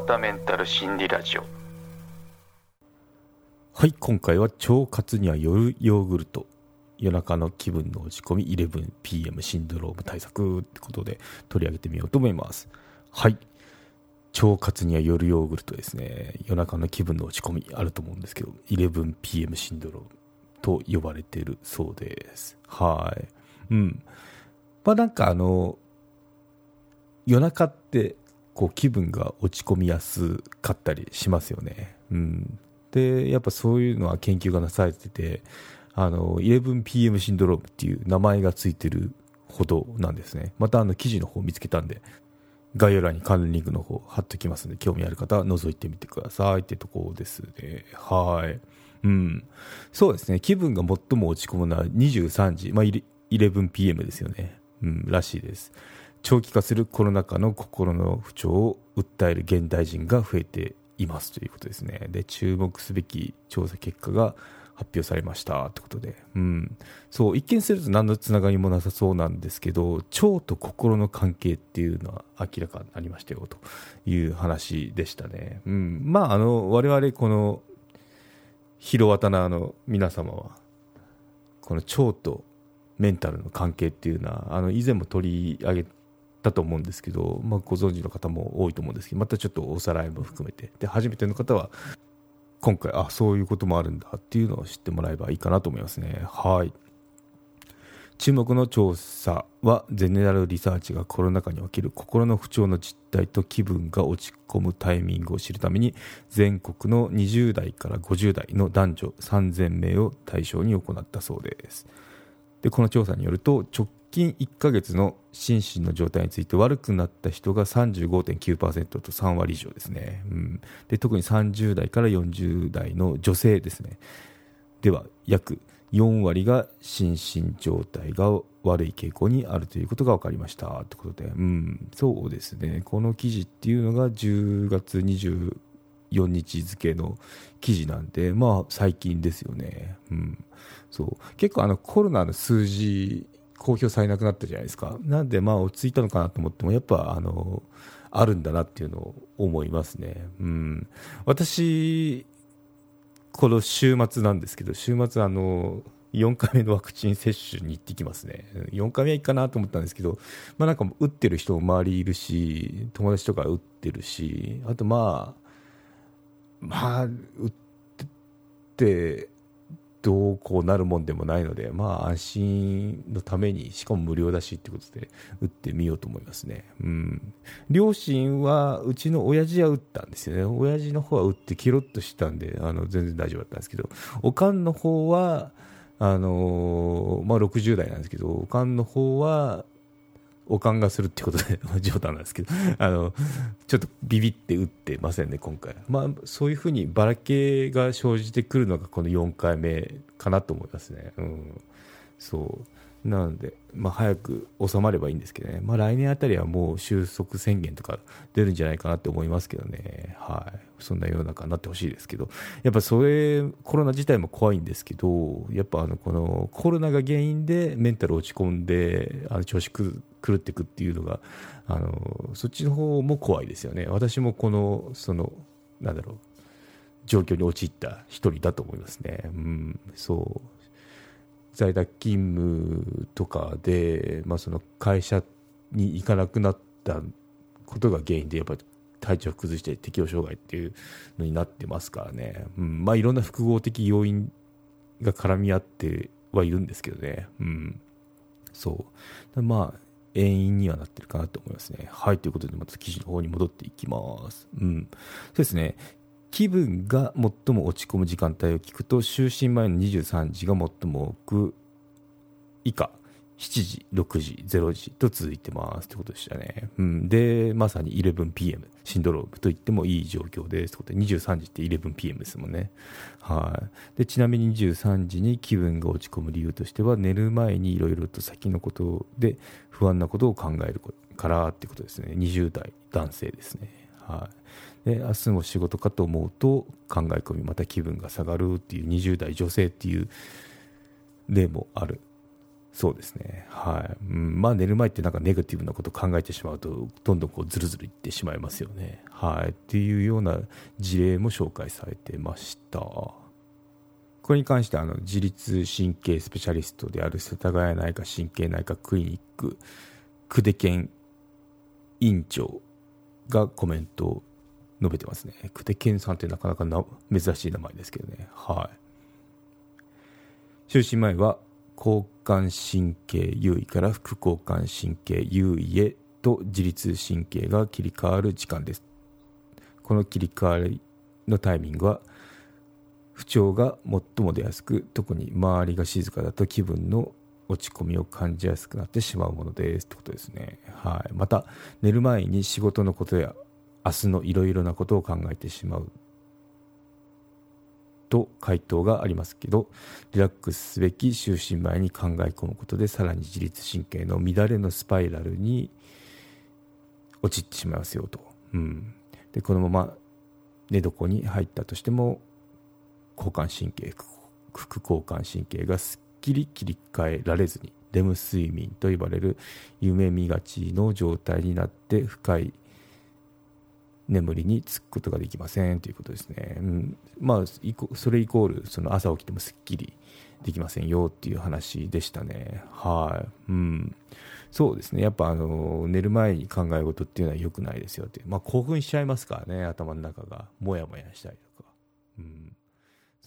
綿メンタル心理ラジオ。はい今回は腸活には夜ヨーグルト夜中の気分の落ち込み 11pm シンドローム対策ってことで取り上げてみようと思います。はい。腸活には夜ヨーグルトですね。夜中の気分の落ち込みあると思うんですけど 11pm シンドロームと呼ばれてるそうです。はい。うん。まあなんかあの夜中ってこう気分が落ち込みやすかったりしますよね。うん、でやっぱそういうのは研究がなされててあの 11PM シンドロームっていう名前がついてるほどなんですね。またあの記事の方見つけたんで概要欄に関連リンクの方貼っときますので興味ある方は覗いてみてくださいってところですね。はい。うん。そうですね。気分が最も落ち込むのは23時、まあ、11PM ですよね。うん、らしいです。長期化するコロナ禍の心の不調を訴える現代人が増えていますということですね。で、注目すべき調査結果が発表されました。ってことで、うん、そう一見すると何のつながりもなさそうなんですけど腸と心の関係っていうのは明らかになりましたよという話でしたね、うん、まああの我々この広渡のの皆様はこの腸とメンタルの関係っていうのはあの以前も取り上げだと思うんですけど、まあ、ご存知の方も多いと思うんですけどまたちょっとおさらいも含めて。で初めての方は今回あそういうこともあるんだっていうのを知ってもらえばいいかなと思いますね。はい。注目の調査はゼネラルリサーチがコロナ禍における心の不調の実態と気分が落ち込むタイミングを知るために全国の20代から50代の男女3000名を対象に行ったそうです。でこの調査によると直近1ヶ月の心身の状態について悪くなった人が35.9%と3割以上ですね、うん、で特に30代から40代の女性ですね。では約4割が心身状態が悪い傾向にあるということが分かりました。ということで、うん、そうですね。この記事っていうのが10月4日付の記事なんで、まあ、最近ですよね、うん、そう結構あのコロナの数字公表されなくなったじゃないですか。なんで、まあ、落ち着いたのかなと思っても、やっぱ、あの、あるんだなっていうのを思いますね。うん。私、この週末なんですけど、週末、あの、4回目のワクチン接種に行ってきますね。4回目はいいかなと思ったんですけど、まあなんか打ってる人も周りいるし、友達とか打ってるし、あとまあ、まあ、打って、どうこうなるもんでもないので、まあ、安心のために、しかも無料だしってことで、打ってみようと思いますね。うん。両親は、うちの親父は打ったんですよね。親父の方は打ってキロッとしたんで、あの、全然大丈夫だったんですけど、おかんの方は、あのー、まあ、60代なんですけど、おかんの方は、おかんがするってことで 冗談なんですけどあのちょっとビビって打ってませんね、今回、まあ、そういうふうにばらけが生じてくるのがこの4回目かなと思いますね。うん、そう。なので、まあ、早く収まればいいんですけどね、まあ、来年あたりはもう収束宣言とか出るんじゃないかなって思いますけどね、はい、そんな世の中になってほしいですけど、やっぱそれ、コロナ自体も怖いんですけど、やっぱあのこのコロナが原因でメンタル落ち込んで、あの調子狂っていくっていうのが、あのそっちの方も怖いですよね、私もこの、その、なんだろう、状況に陥った一人だと思いますね。うん、そう。在宅勤務とかで、まあ、その会社に行かなくなったことが原因でやっぱり体調を崩して適応障害っていうのになってますからね、うんまあ、いろんな複合的要因が絡み合ってはいるんですけどね、うん、そうまあ遠因にはなってるかなと思いますね。はい、ということで、また記事の方に戻っていきます。うん。そうですね。気分が最も落ち込む時間帯を聞くと就寝前の23時が最も多く以下7時、6時、0時と続いてますってことでしたね。うん、で、まさに 11pm シンドロームと言ってもいい状況ですってことで、23時って 11pm ですもんね。はい。で、ちなみに23時に気分が落ち込む理由としては、寝る前にいろいろと先のことで不安なことを考えるからってことですね。20代男性ですね。はい。で明日も仕事かと思うと考え込みまた気分が下がるっていう20代女性っていう例もあるそうですね。はい。うん、まあ寝る前ってなんかネガティブなことを考えてしまうと、どんどんこうずるずるいってしまいますよね。はい。っていうような事例も紹介されてました。これに関してあの自律神経スペシャリストである世田谷内科神経内科クリニック久手健院長がコメントを述べてますね。久手健さんってなかなかな珍しい名前ですけどね。はい。就寝前は交感神経優位から副交感神経優位へと自律神経が切り替わる時間です。この切り替わりのタイミングは不調が最も出やすく特に周りが静かだと気分の落ち込みを感じやすくなってしまうものですってことですね、はい、また寝る前に仕事のことや明日のいろいろなことを考えてしまうと回答がありますけどリラックスすべき就寝前に考え込むことでさらに自律神経の乱れのスパイラルに陥ってしまいますよと、うん、でこのまま寝床に入ったとしても交感神経副交感神経がすっきり切り替えられずにレム睡眠と呼ばれる夢見がちの状態になって深い眠りにつくことができませんということですね、うん、まあそれイコールその朝起きてもすっきりできませんよっていう話でしたね。はい、うん、そうですね。やっぱあの寝る前に考え事っていうのは良くないですよって、まあ、興奮しちゃいますからね頭の中が。もやもやしたりとか、うん、